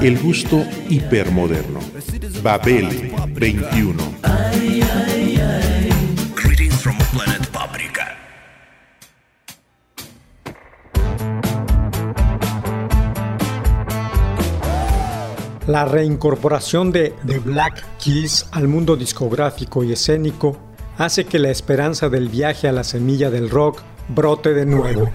El gusto hipermoderno. Babel 21. Greetings from planet Paprika. La reincorporación de The Black Keys al mundo discográfico y escénico hace que la esperanza del viaje a la semilla del rock brote de nuevo.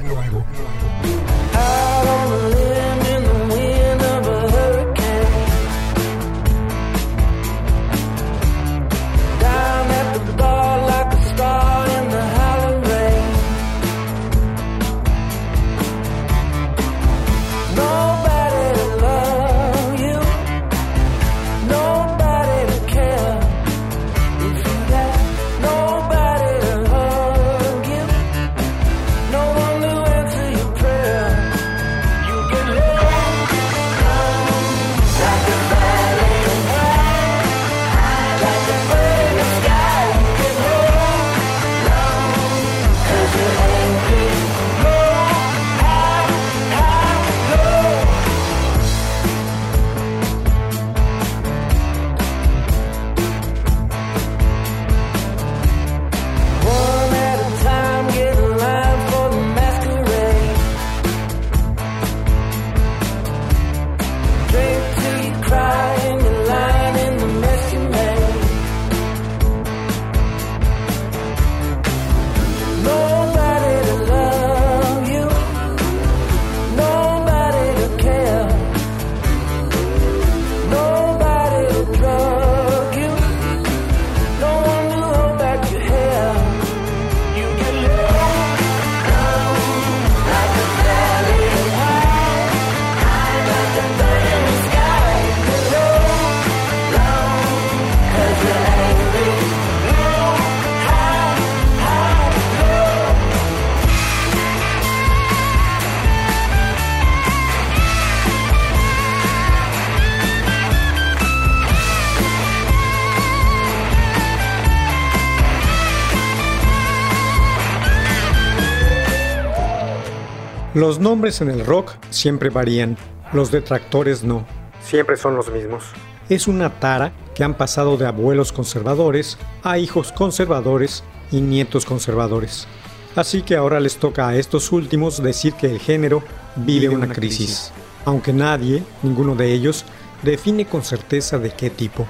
Los nombres en el rock siempre varían, los detractores no, siempre son los mismos. Es una tara que han pasado de abuelos conservadores a hijos conservadores y nietos conservadores. Así que ahora les toca a estos últimos decir que el género vive una crisis, aunque nadie, ninguno de ellos, define con certeza de qué tipo.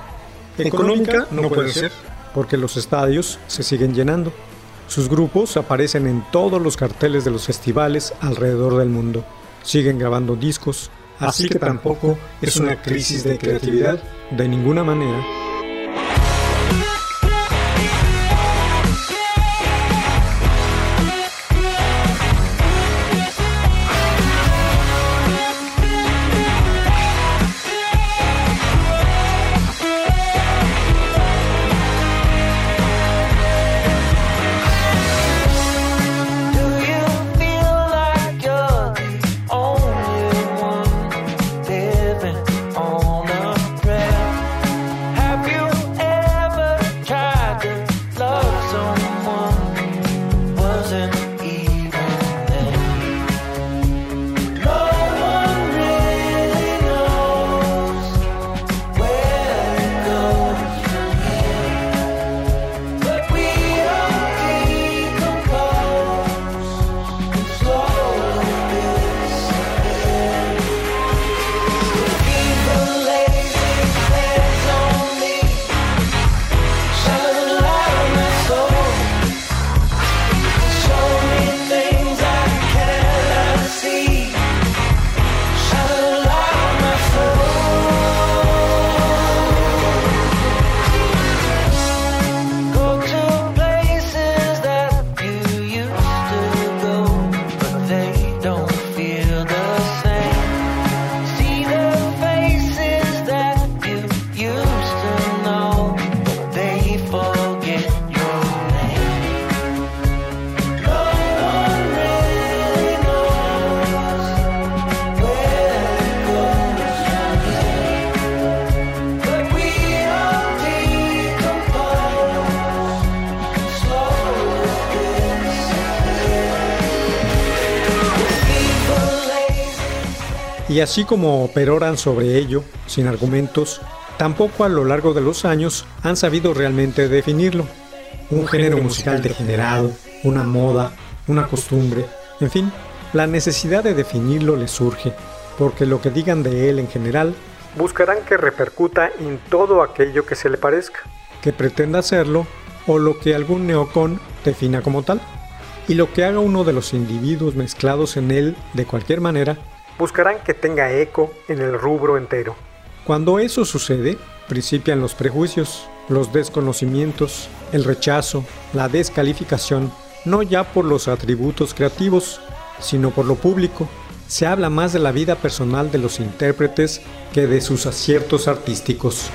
Económica no puede ser, porque los estadios se siguen llenando. Sus grupos aparecen en todos los carteles de los festivales alrededor del mundo. Siguen grabando discos, así que tampoco es una crisis de creatividad de ninguna manera. Y así como peroran sobre ello, sin argumentos, tampoco a lo largo de los años han sabido realmente definirlo. Un género musical degenerado, una moda, una costumbre, en fin, la necesidad de definirlo les surge, porque lo que digan de él en general, buscarán que repercuta en todo aquello que se le parezca, que pretenda hacerlo o lo que algún neocon defina como tal. Y lo que haga uno de los individuos mezclados en él de cualquier manera, buscarán que tenga eco en el rubro entero. Cuando eso sucede, principian los prejuicios, los desconocimientos, el rechazo, la descalificación, no ya por los atributos creativos, sino por lo público. Se habla más de la vida personal de los intérpretes que de sus aciertos artísticos.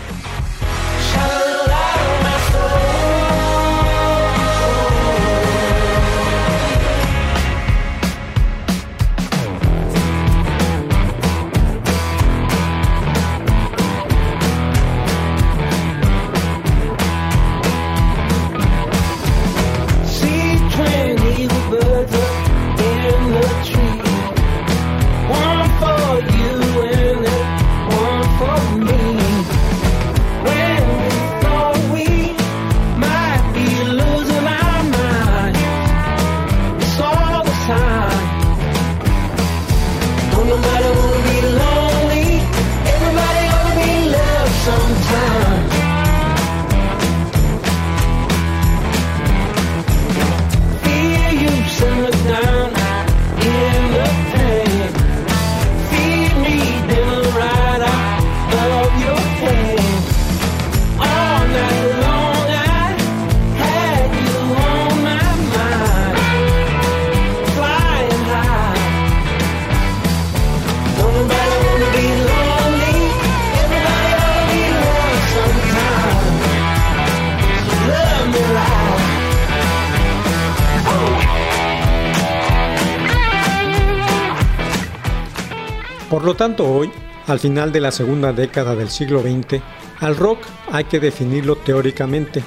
Por lo tanto, hoy, al final de la segunda década del siglo XX, al rock hay que definirlo teóricamente,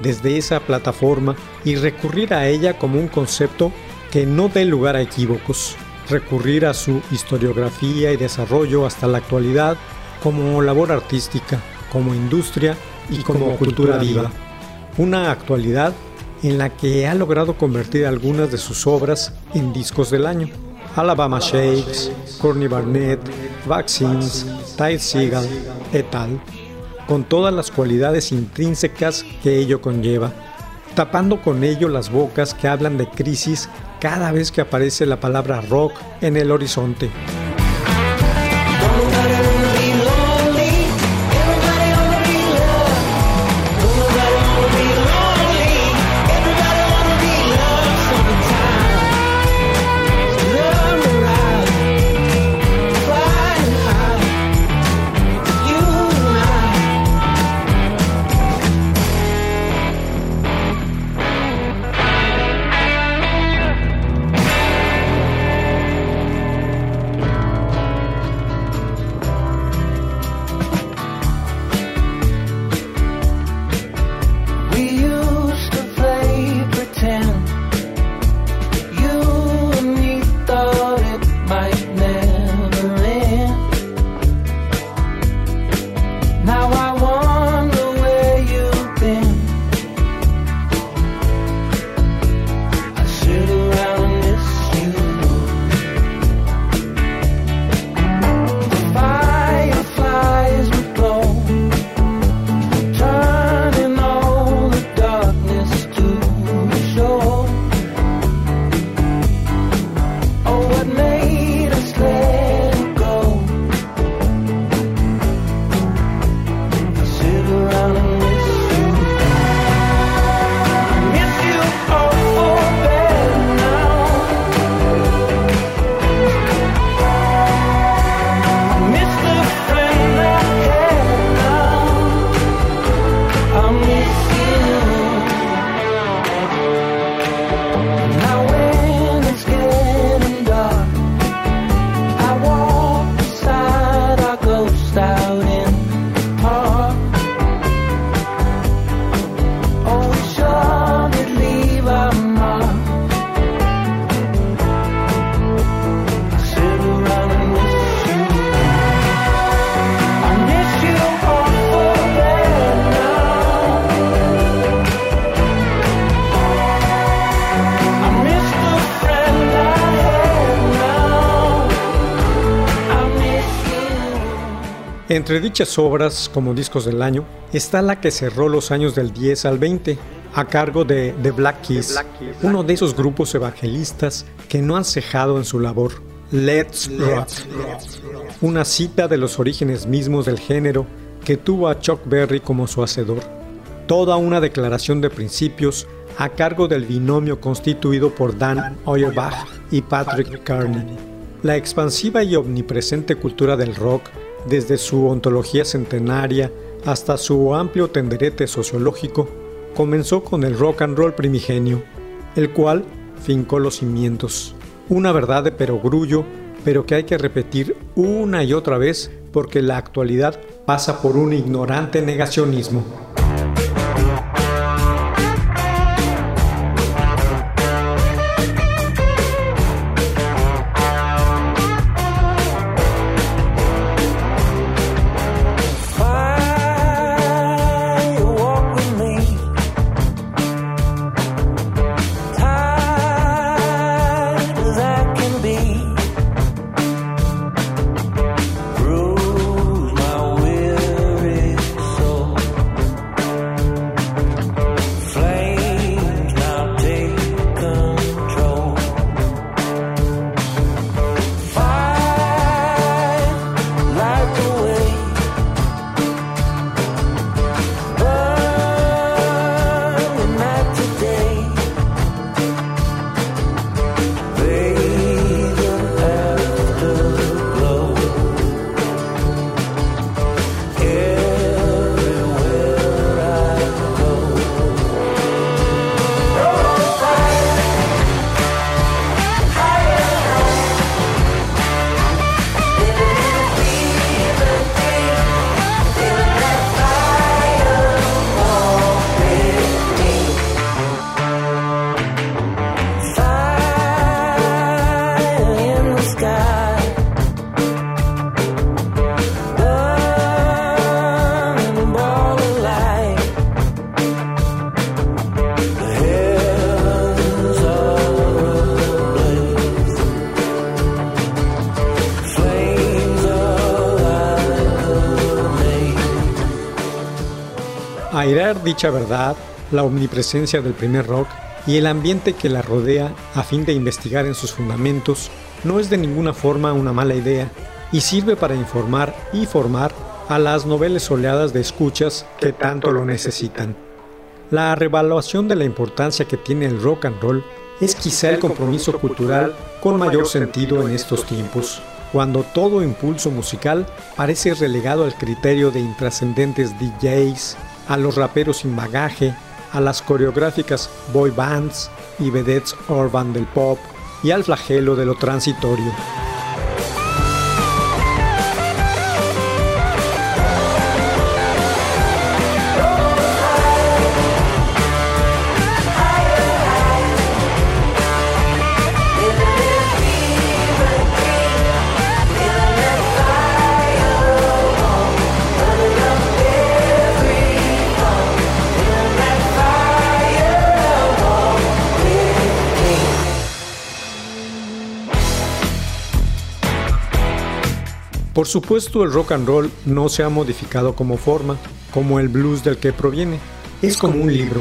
desde esa plataforma y recurrir a ella como un concepto que no dé lugar a equívocos, recurrir a su historiografía y desarrollo hasta la actualidad como labor artística, como industria y como cultura viva. Una actualidad en la que ha logrado convertir algunas de sus obras en discos del año. Alabama Shakes, Courtney Barnett, Vaccines, Ty Seagal et al., con todas las cualidades intrínsecas que ello conlleva, tapando con ello las bocas que hablan de crisis cada vez que aparece la palabra rock en el horizonte. Entre dichas obras, como discos del año, está la que cerró los años del 10 al 20, a cargo de The Black Keys, uno de esos grupos evangelistas que no han cejado en su labor. Let's Rock, una cita de los orígenes mismos del género que tuvo a Chuck Berry como su hacedor. Toda una declaración de principios a cargo del binomio constituido por Dan Auerbach y Patrick Carney. La expansiva y omnipresente cultura del rock, desde su ontología centenaria hasta su amplio tenderete sociológico, comenzó con el rock and roll primigenio, el cual fincó los cimientos. Una verdad de perogrullo, pero que hay que repetir una y otra vez porque la actualidad pasa por un ignorante negacionismo. Airar dicha verdad, la omnipresencia del primer rock y el ambiente que la rodea a fin de investigar en sus fundamentos no es de ninguna forma una mala idea y sirve para informar y formar a las noveles oleadas de escuchas que tanto lo necesitan. La revaluación de la importancia que tiene el rock and roll es quizá el compromiso cultural con mayor sentido en estos tiempos, cuando todo impulso musical parece relegado al criterio de intrascendentes DJs, a los raperos sin bagaje, a las coreográficas boy bands y vedettes urban del pop y al flagelo de lo transitorio. Por supuesto, el rock and roll no se ha modificado como forma, como el blues del que proviene. Es como un libro.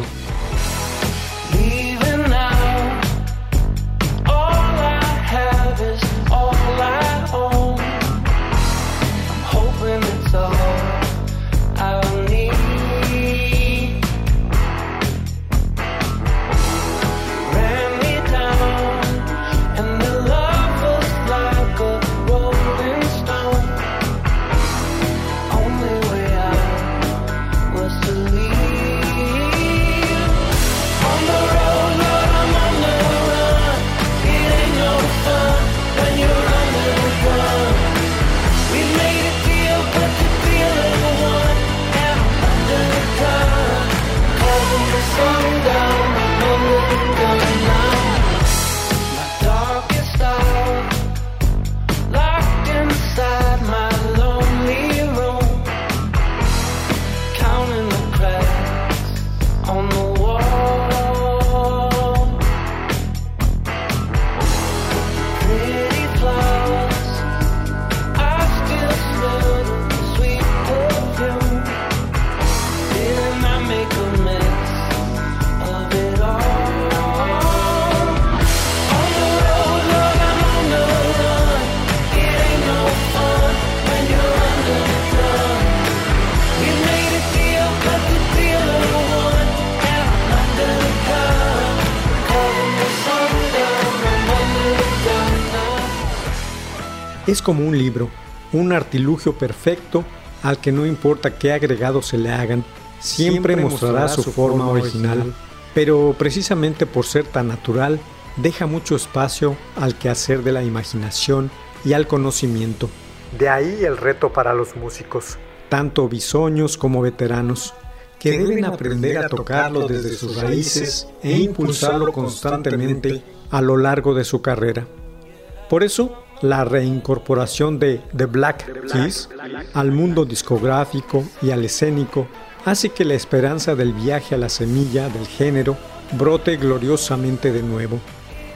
Es como un libro, un artilugio perfecto al que no importa qué agregados se le hagan, siempre, mostrará su forma original, pero precisamente por ser tan natural, deja mucho espacio al quehacer de la imaginación y al conocimiento. De ahí el reto para los músicos, tanto bisoños como veteranos, que deben aprender a tocarlo desde sus raíces e impulsarlo constantemente a lo largo de su carrera. Por eso, la reincorporación de The Black Keys al mundo discográfico y al escénico hace que la esperanza del viaje a la semilla del género brote gloriosamente de nuevo.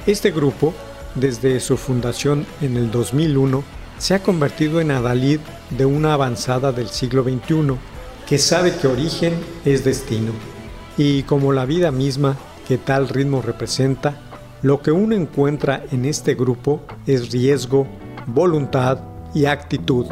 Este grupo, desde su fundación en el 2001, se ha convertido en adalid de una avanzada del siglo XXI que sabe que origen es destino. Y como la vida misma que tal ritmo representa, lo que uno encuentra en este grupo es riesgo, voluntad y actitud.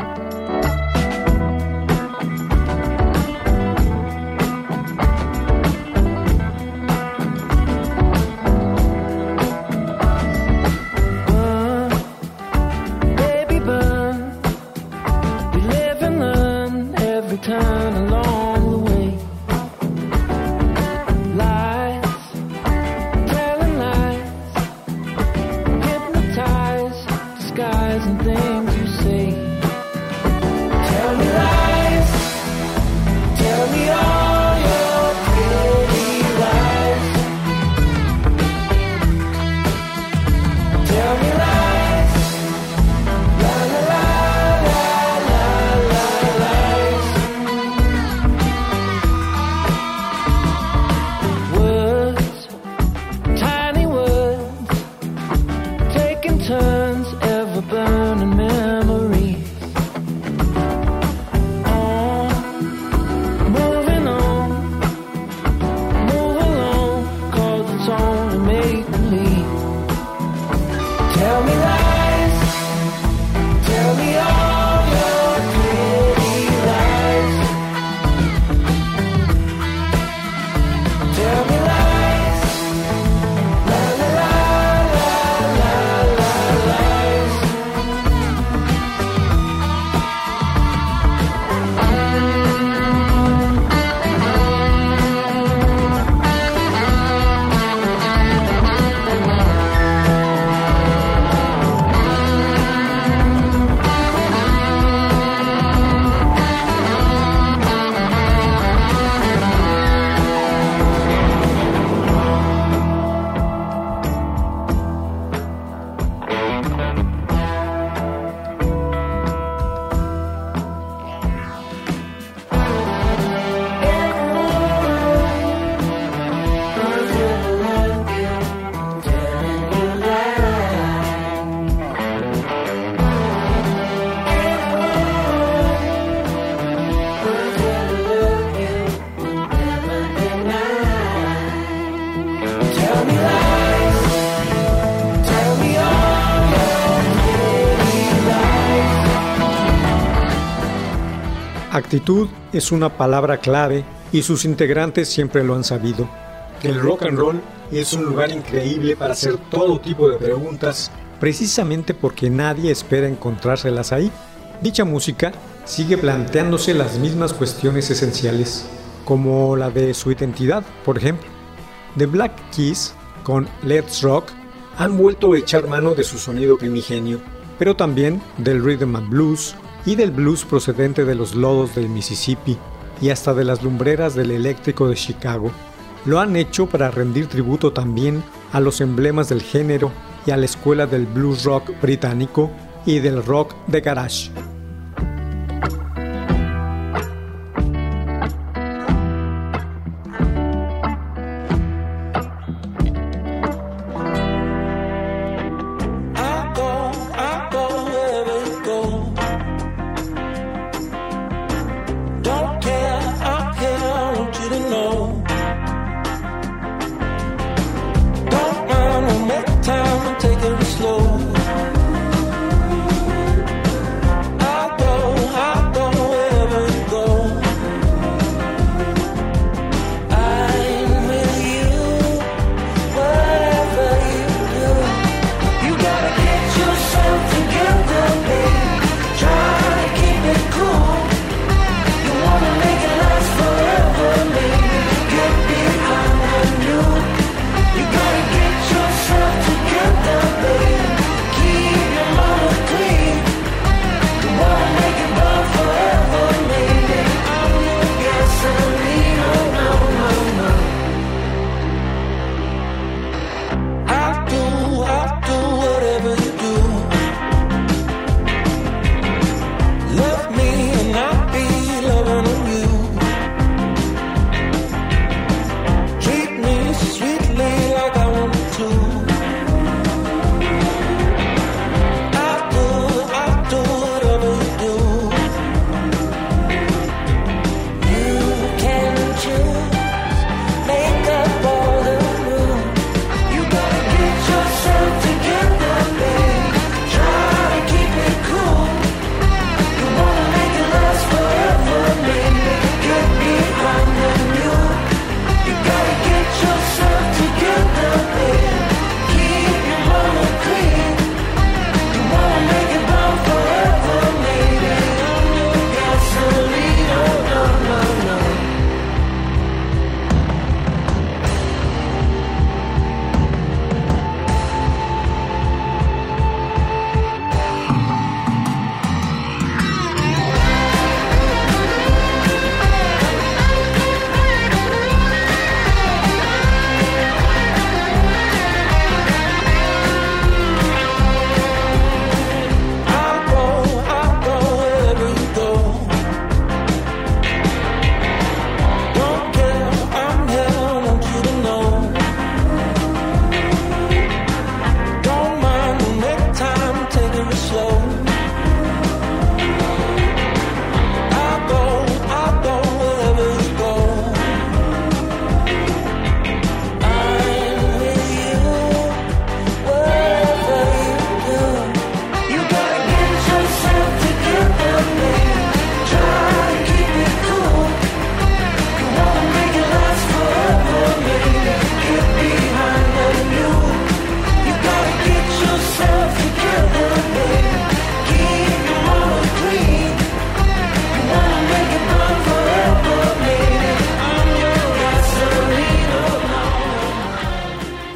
Actitud es una palabra clave y sus integrantes siempre lo han sabido. El rock and roll es un lugar increíble para hacer todo tipo de preguntas, precisamente porque nadie espera encontrárselas ahí. Dicha música sigue planteándose las mismas cuestiones esenciales, como la de su identidad, por ejemplo. The Black Keys, con Let's Rock, han vuelto a echar mano de su sonido primigenio, pero también del rhythm and blues y del blues procedente de los lodos del Mississippi y hasta de las lumbreras del eléctrico de Chicago. Lo han hecho para rendir tributo también a los emblemas del género y a la escuela del blues rock británico y del rock de garage.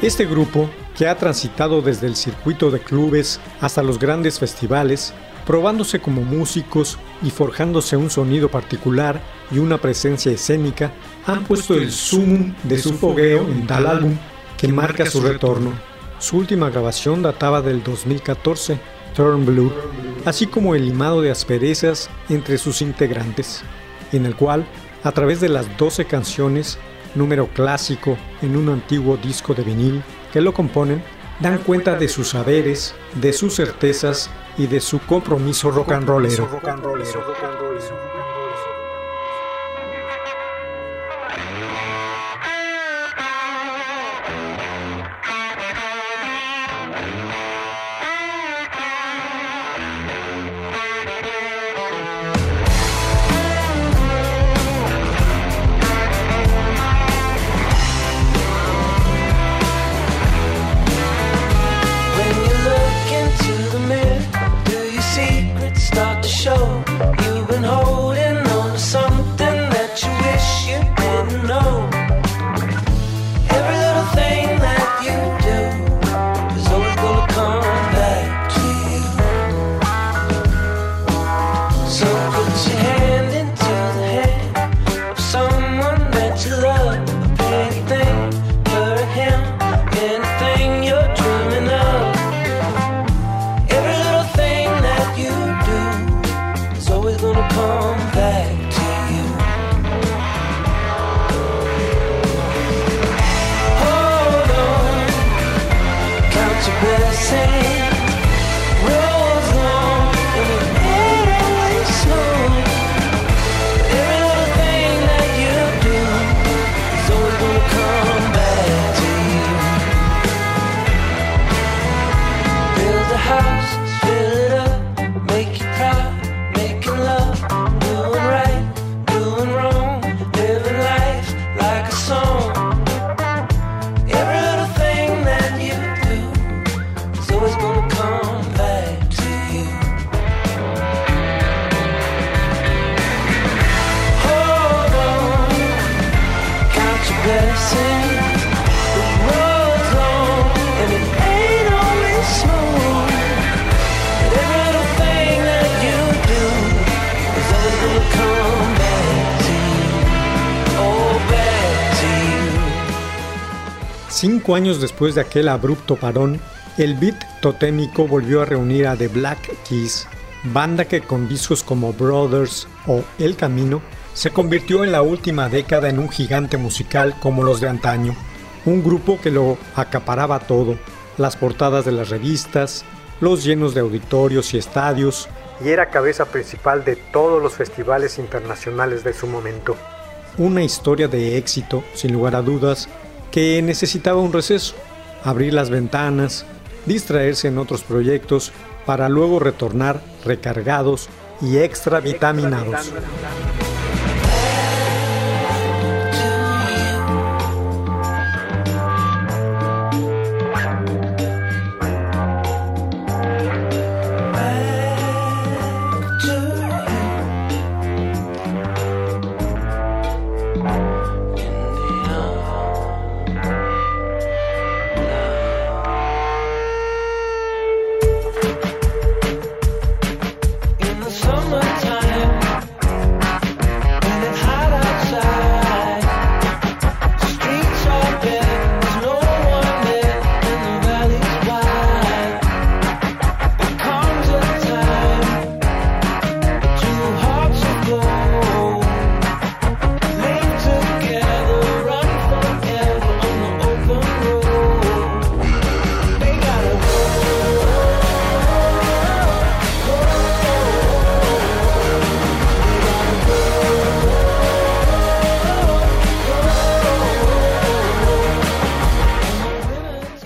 Este grupo, que ha transitado desde el circuito de clubes hasta los grandes festivales, probándose como músicos y forjándose un sonido particular y una presencia escénica, han puesto el sumum de su fogueo en tal álbum que marca su retorno. Su última grabación databa del 2014, Turn Blue, así como el limado de asperezas entre sus integrantes, en el cual, a través de las 12 canciones, número clásico en un antiguo disco de vinil que lo componen, dan cuenta de sus saberes, de sus certezas y de su compromiso rock and rollero. Cinco años después de aquel abrupto parón, el beat totémico volvió a reunir a The Black Keys, banda que con discos como Brothers o El Camino se convirtió en la última década en un gigante musical como los de antaño, un grupo que lo acaparaba todo, las portadas de las revistas, los llenos de auditorios y estadios, y era cabeza principal de todos los festivales internacionales de su momento. Una historia de éxito, sin lugar a dudas, que necesitaba un receso, abrir las ventanas, distraerse en otros proyectos para luego retornar recargados y extra vitaminados.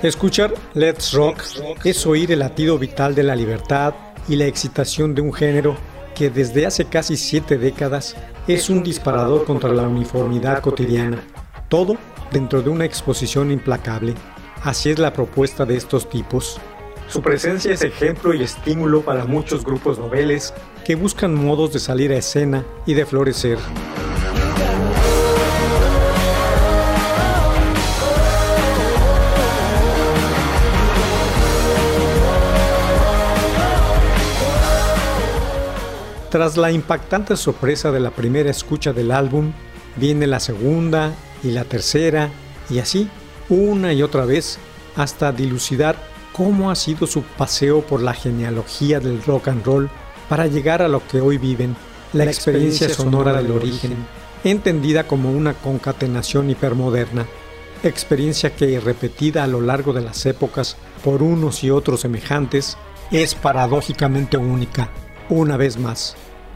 Escuchar Let's Rock es oír el latido vital de la libertad y la excitación de un género que desde hace casi siete décadas es un disparador contra la uniformidad cotidiana. Todo dentro de una exposición implacable. Así es la propuesta de estos tipos. Su presencia es ejemplo y estímulo para muchos grupos noveles que buscan modos de salir a escena y de florecer. Tras la impactante sorpresa de la primera escucha del álbum, viene la segunda y la tercera, y así, una y otra vez, hasta dilucidar cómo ha sido su paseo por la genealogía del rock and roll para llegar a lo que hoy viven, la, experiencia, sonora del origen, entendida como una concatenación hipermoderna, experiencia que, repetida a lo largo de las épocas por unos y otros semejantes, es paradójicamente única, una vez más.